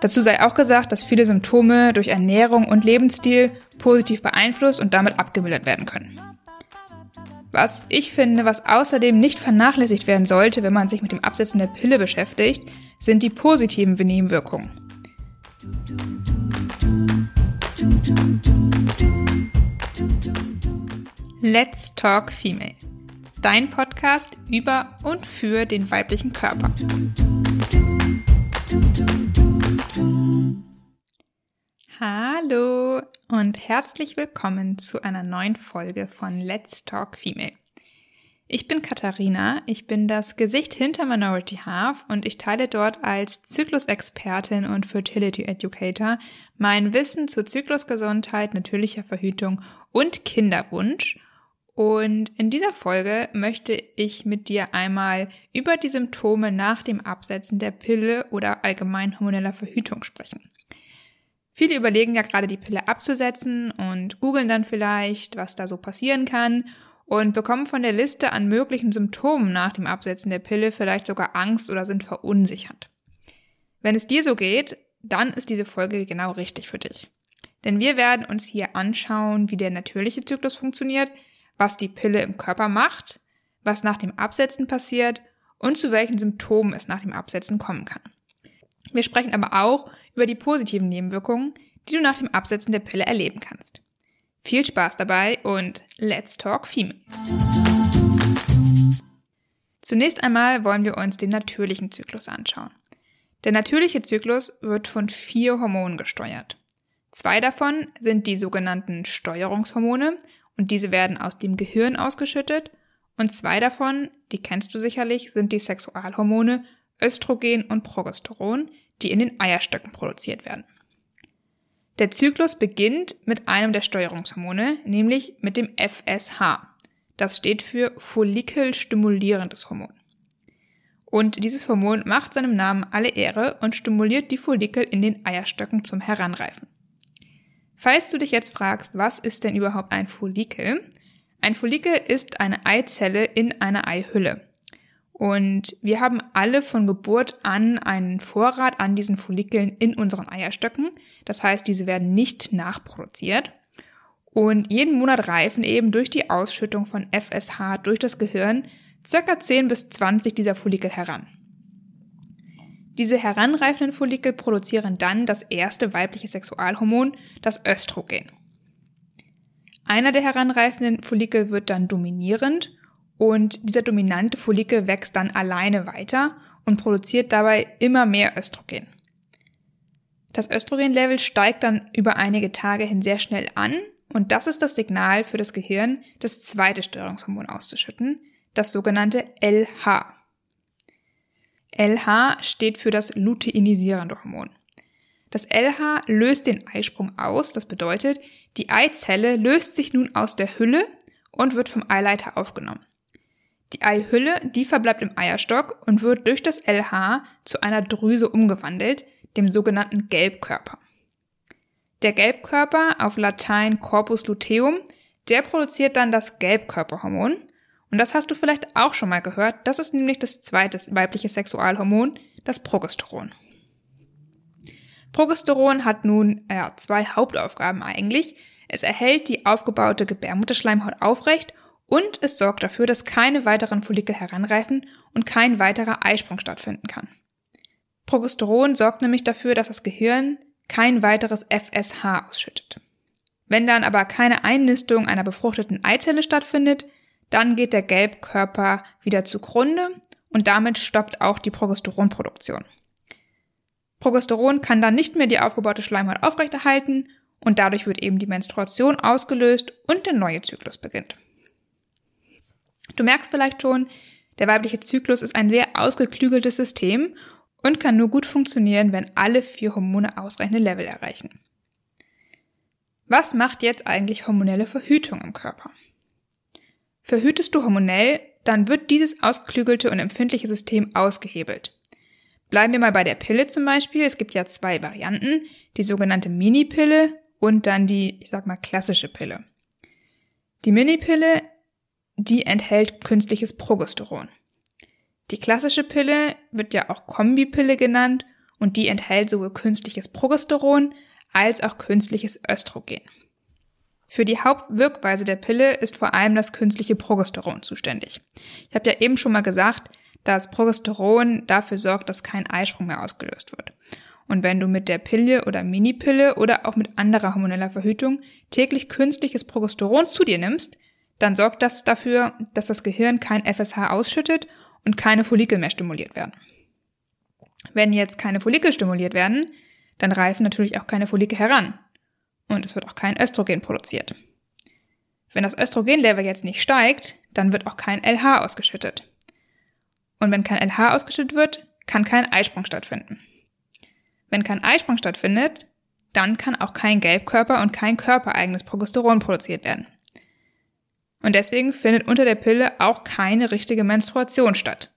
Dazu sei auch gesagt, dass viele Symptome durch Ernährung und Lebensstil positiv beeinflusst und damit abgemildert werden können. Was ich finde, was außerdem nicht vernachlässigt werden sollte, wenn man sich mit dem Absetzen der Pille beschäftigt, sind die positiven Nebenwirkungen. Let's Talk Female. Dein Podcast über und für den weiblichen Körper. Hallo und herzlich willkommen zu einer neuen Folge von Let's Talk Female. Ich bin Katharina, ich bin das Gesicht hinter Minority Half und ich teile dort als Zyklusexpertin und Fertility Educator mein Wissen zur Zyklusgesundheit, natürlicher Verhütung und Kinderwunsch. Und in dieser Folge möchte ich mit dir einmal über die Symptome nach dem Absetzen der Pille oder allgemein hormoneller Verhütung sprechen. Viele überlegen ja gerade die Pille abzusetzen und googeln dann vielleicht, was da so passieren kann und bekommen von der Liste an möglichen Symptomen nach dem Absetzen der Pille vielleicht sogar Angst oder sind verunsichert. Wenn es dir so geht, dann ist diese Folge genau richtig für dich. Denn wir werden uns hier anschauen, wie der natürliche Zyklus funktioniert, was die Pille im Körper macht, was nach dem Absetzen passiert und zu welchen Symptomen es nach dem Absetzen kommen kann. Wir sprechen aber auch über die positiven Nebenwirkungen, die du nach dem Absetzen der Pille erleben kannst. Viel Spaß dabei und let's talk Female. Zunächst einmal wollen wir uns den natürlichen Zyklus anschauen. Der natürliche Zyklus wird von vier Hormonen gesteuert. Zwei davon sind die sogenannten Steuerungshormone und diese werden aus dem Gehirn ausgeschüttet und zwei davon, die kennst du sicherlich, sind die Sexualhormone Östrogen und Progesteron, die in den Eierstöcken produziert werden. Der Zyklus beginnt mit einem der Steuerungshormone, nämlich mit dem FSH. Das steht für Follikelstimulierendes Hormon. Und dieses Hormon macht seinem Namen alle Ehre und stimuliert die Follikel in den Eierstöcken zum Heranreifen. Falls du dich jetzt fragst, was ist denn überhaupt ein Follikel? Ein Follikel ist eine Eizelle in einer Eihülle. Und wir haben alle von Geburt an einen Vorrat an diesen Follikeln in unseren Eierstöcken. Das heißt, diese werden nicht nachproduziert. Und jeden Monat reifen eben durch die Ausschüttung von FSH durch das Gehirn circa 10 bis 20 dieser Follikel heran. Diese heranreifenden Follikel produzieren dann das erste weibliche Sexualhormon, das Östrogen. Einer der heranreifenden Follikel wird dann dominierend und dieser dominante Follikel wächst dann alleine weiter und produziert dabei immer mehr Östrogen. Das Östrogenlevel steigt dann über einige Tage hin sehr schnell an und das ist das Signal für das Gehirn, das zweite Steuerungshormon auszuschütten, das sogenannte LH. LH steht für das luteinisierende Hormon. Das LH löst den Eisprung aus, das bedeutet, die Eizelle löst sich nun aus der Hülle und wird vom Eileiter aufgenommen. Die Eihülle, die verbleibt im Eierstock und wird durch das LH zu einer Drüse umgewandelt, dem sogenannten Gelbkörper. Der Gelbkörper, auf Latein Corpus luteum, der produziert dann das Gelbkörperhormon. Und das hast du vielleicht auch schon mal gehört. Das ist nämlich das zweite weibliche Sexualhormon, das Progesteron. Progesteron hat nun ja, zwei Hauptaufgaben eigentlich. Es erhält die aufgebaute Gebärmutterschleimhaut aufrecht und es sorgt dafür, dass keine weiteren Follikel heranreifen und kein weiterer Eisprung stattfinden kann. Progesteron sorgt nämlich dafür, dass das Gehirn kein weiteres FSH ausschüttet. Wenn dann aber keine Einnistung einer befruchteten Eizelle stattfindet, dann geht der Gelbkörper wieder zugrunde und damit stoppt auch die Progesteronproduktion. Progesteron kann dann nicht mehr die aufgebaute Schleimhaut aufrechterhalten und dadurch wird eben die Menstruation ausgelöst und der neue Zyklus beginnt. Du merkst vielleicht schon, der weibliche Zyklus ist ein sehr ausgeklügeltes System und kann nur gut funktionieren, wenn alle vier Hormone ausreichende Level erreichen. Was macht jetzt eigentlich hormonelle Verhütung im Körper? Verhütest du hormonell, dann wird dieses ausgeklügelte und empfindliche System ausgehebelt. Bleiben wir mal bei der Pille zum Beispiel. Es gibt ja zwei Varianten, die sogenannte Minipille und dann die, ich sag mal, klassische Pille. Die Minipille die enthält künstliches Progesteron. Die klassische Pille wird ja auch Kombipille genannt und die enthält sowohl künstliches Progesteron als auch künstliches Östrogen. Für die Hauptwirkweise der Pille ist vor allem das künstliche Progesteron zuständig. Ich habe ja eben schon mal gesagt, dass Progesteron dafür sorgt, dass kein Eisprung mehr ausgelöst wird. Und wenn du mit der Pille oder Minipille oder auch mit anderer hormoneller Verhütung täglich künstliches Progesteron zu dir nimmst, dann sorgt das dafür, dass das Gehirn kein FSH ausschüttet und keine Follikel mehr stimuliert werden. Wenn jetzt keine Follikel stimuliert werden, dann reifen natürlich auch keine Follikel heran und es wird auch kein Östrogen produziert. Wenn das Östrogenlevel jetzt nicht steigt, dann wird auch kein LH ausgeschüttet. Und wenn kein LH ausgeschüttet wird, kann kein Eisprung stattfinden. Wenn kein Eisprung stattfindet, dann kann auch kein Gelbkörper und kein körpereigenes Progesteron produziert werden. Und deswegen findet unter der Pille auch keine richtige Menstruation statt.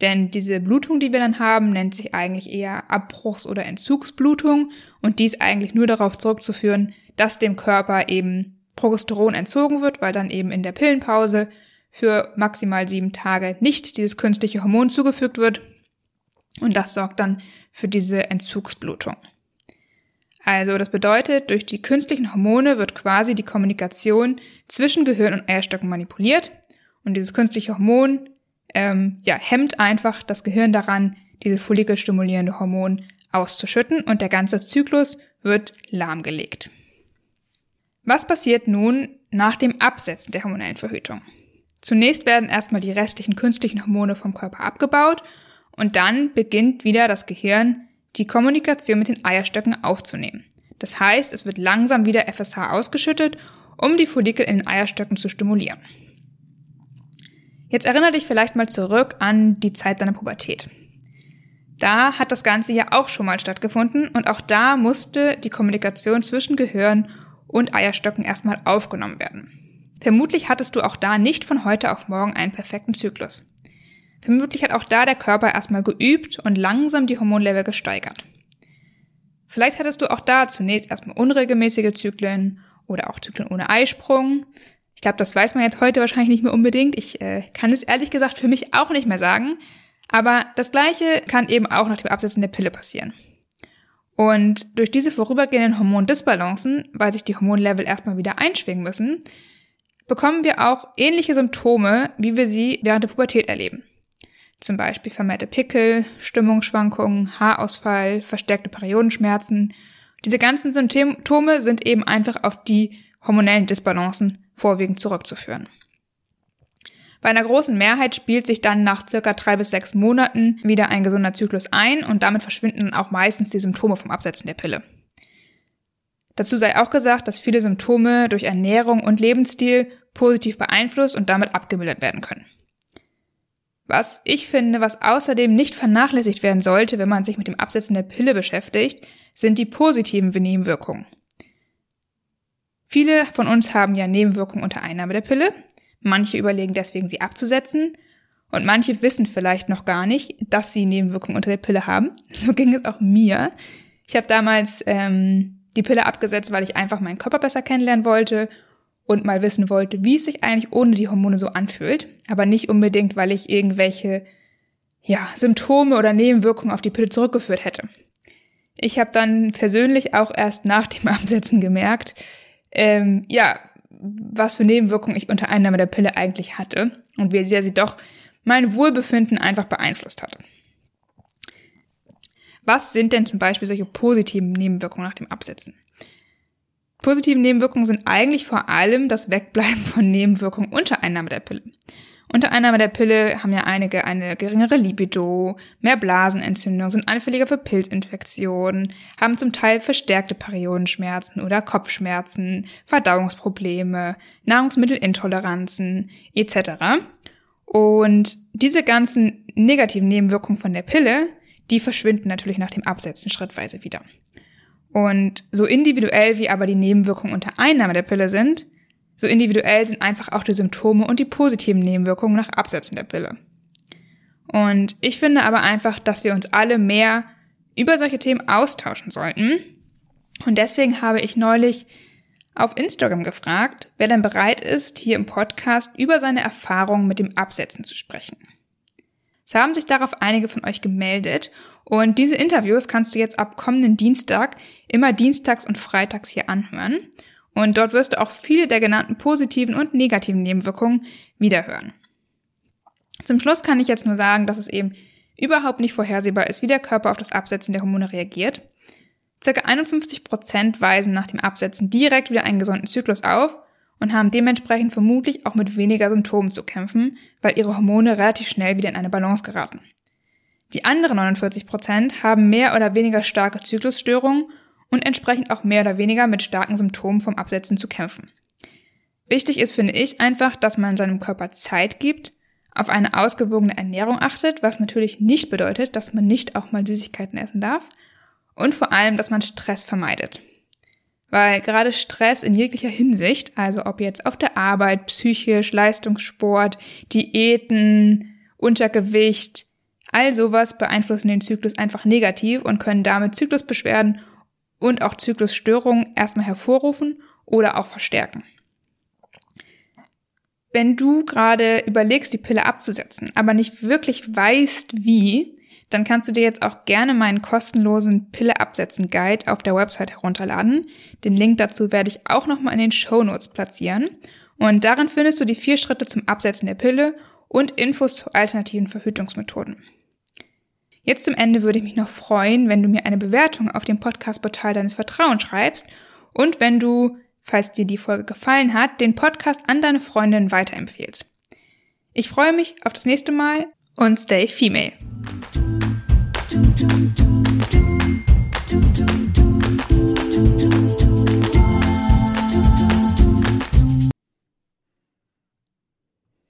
Denn diese Blutung, die wir dann haben, nennt sich eigentlich eher Abbruchs- oder Entzugsblutung und die ist eigentlich nur darauf zurückzuführen, dass dem Körper eben Progesteron entzogen wird, weil dann eben in der Pillenpause für maximal sieben Tage nicht dieses künstliche Hormon zugefügt wird. Und das sorgt dann für diese Entzugsblutung. Also das bedeutet, durch die künstlichen Hormone wird quasi die Kommunikation zwischen Gehirn und Eierstöcken manipuliert und dieses künstliche Hormon ähm, ja, hemmt einfach das Gehirn daran, dieses follikelstimulierende Hormon auszuschütten und der ganze Zyklus wird lahmgelegt. Was passiert nun nach dem Absetzen der hormonellen Verhütung? Zunächst werden erstmal die restlichen künstlichen Hormone vom Körper abgebaut und dann beginnt wieder das Gehirn, die Kommunikation mit den Eierstöcken aufzunehmen. Das heißt, es wird langsam wieder FSH ausgeschüttet, um die Follikel in den Eierstöcken zu stimulieren. Jetzt erinnere dich vielleicht mal zurück an die Zeit deiner Pubertät. Da hat das Ganze ja auch schon mal stattgefunden und auch da musste die Kommunikation zwischen Gehirn und Eierstöcken erstmal aufgenommen werden. Vermutlich hattest du auch da nicht von heute auf morgen einen perfekten Zyklus. Vermutlich hat auch da der Körper erstmal geübt und langsam die Hormonlevel gesteigert. Vielleicht hattest du auch da zunächst erstmal unregelmäßige Zyklen oder auch Zyklen ohne Eisprung. Ich glaube, das weiß man jetzt heute wahrscheinlich nicht mehr unbedingt. Ich äh, kann es ehrlich gesagt für mich auch nicht mehr sagen. Aber das Gleiche kann eben auch nach dem Absetzen der Pille passieren. Und durch diese vorübergehenden Hormondisbalancen, weil sich die Hormonlevel erstmal wieder einschwingen müssen, bekommen wir auch ähnliche Symptome, wie wir sie während der Pubertät erleben. Zum Beispiel vermehrte Pickel, Stimmungsschwankungen, Haarausfall, verstärkte Periodenschmerzen. Diese ganzen Symptome sind eben einfach auf die hormonellen Disbalancen vorwiegend zurückzuführen. Bei einer großen Mehrheit spielt sich dann nach circa drei bis sechs Monaten wieder ein gesunder Zyklus ein und damit verschwinden auch meistens die Symptome vom Absetzen der Pille. Dazu sei auch gesagt, dass viele Symptome durch Ernährung und Lebensstil positiv beeinflusst und damit abgemildert werden können. Was ich finde, was außerdem nicht vernachlässigt werden sollte, wenn man sich mit dem Absetzen der Pille beschäftigt, sind die positiven Nebenwirkungen. Viele von uns haben ja Nebenwirkungen unter Einnahme der Pille. Manche überlegen deswegen, sie abzusetzen. Und manche wissen vielleicht noch gar nicht, dass sie Nebenwirkungen unter der Pille haben. So ging es auch mir. Ich habe damals ähm, die Pille abgesetzt, weil ich einfach meinen Körper besser kennenlernen wollte und mal wissen wollte, wie es sich eigentlich ohne die Hormone so anfühlt. Aber nicht unbedingt, weil ich irgendwelche ja, Symptome oder Nebenwirkungen auf die Pille zurückgeführt hätte. Ich habe dann persönlich auch erst nach dem Absetzen gemerkt, ähm, ja, was für Nebenwirkungen ich unter Einnahme der Pille eigentlich hatte und wie sehr sie doch mein Wohlbefinden einfach beeinflusst hatte. Was sind denn zum Beispiel solche positiven Nebenwirkungen nach dem Absetzen? Positive Nebenwirkungen sind eigentlich vor allem das Wegbleiben von Nebenwirkungen unter Einnahme der Pille. Unter Einnahme der Pille haben ja einige eine geringere Libido, mehr Blasenentzündung, sind anfälliger für Pilzinfektionen, haben zum Teil verstärkte Periodenschmerzen oder Kopfschmerzen, Verdauungsprobleme, Nahrungsmittelintoleranzen etc. Und diese ganzen negativen Nebenwirkungen von der Pille, die verschwinden natürlich nach dem Absetzen schrittweise wieder. Und so individuell wie aber die Nebenwirkungen unter Einnahme der Pille sind, so individuell sind einfach auch die Symptome und die positiven Nebenwirkungen nach Absetzen der Pille. Und ich finde aber einfach, dass wir uns alle mehr über solche Themen austauschen sollten. Und deswegen habe ich neulich auf Instagram gefragt, wer denn bereit ist, hier im Podcast über seine Erfahrungen mit dem Absetzen zu sprechen. Es haben sich darauf einige von euch gemeldet und diese Interviews kannst du jetzt ab kommenden Dienstag immer dienstags und freitags hier anhören. Und dort wirst du auch viele der genannten positiven und negativen Nebenwirkungen wiederhören. Zum Schluss kann ich jetzt nur sagen, dass es eben überhaupt nicht vorhersehbar ist, wie der Körper auf das Absetzen der Hormone reagiert. Circa 51 Prozent weisen nach dem Absetzen direkt wieder einen gesunden Zyklus auf und haben dementsprechend vermutlich auch mit weniger Symptomen zu kämpfen, weil ihre Hormone relativ schnell wieder in eine Balance geraten. Die anderen 49 Prozent haben mehr oder weniger starke Zyklusstörungen und entsprechend auch mehr oder weniger mit starken Symptomen vom Absetzen zu kämpfen. Wichtig ist, finde ich, einfach, dass man seinem Körper Zeit gibt, auf eine ausgewogene Ernährung achtet, was natürlich nicht bedeutet, dass man nicht auch mal Süßigkeiten essen darf und vor allem, dass man Stress vermeidet. Weil gerade Stress in jeglicher Hinsicht, also ob jetzt auf der Arbeit, psychisch, Leistungssport, Diäten, Untergewicht, all sowas beeinflussen den Zyklus einfach negativ und können damit Zyklusbeschwerden und auch Zyklusstörungen erstmal hervorrufen oder auch verstärken. Wenn du gerade überlegst, die Pille abzusetzen, aber nicht wirklich weißt, wie, dann kannst du dir jetzt auch gerne meinen kostenlosen Pille absetzen Guide auf der Website herunterladen. Den Link dazu werde ich auch nochmal in den Show Notes platzieren. Und darin findest du die vier Schritte zum Absetzen der Pille und Infos zu alternativen Verhütungsmethoden. Jetzt zum Ende würde ich mich noch freuen, wenn du mir eine Bewertung auf dem Podcast-Portal deines Vertrauens schreibst und wenn du, falls dir die Folge gefallen hat, den Podcast an deine Freundin weiterempfehlst. Ich freue mich auf das nächste Mal und stay female.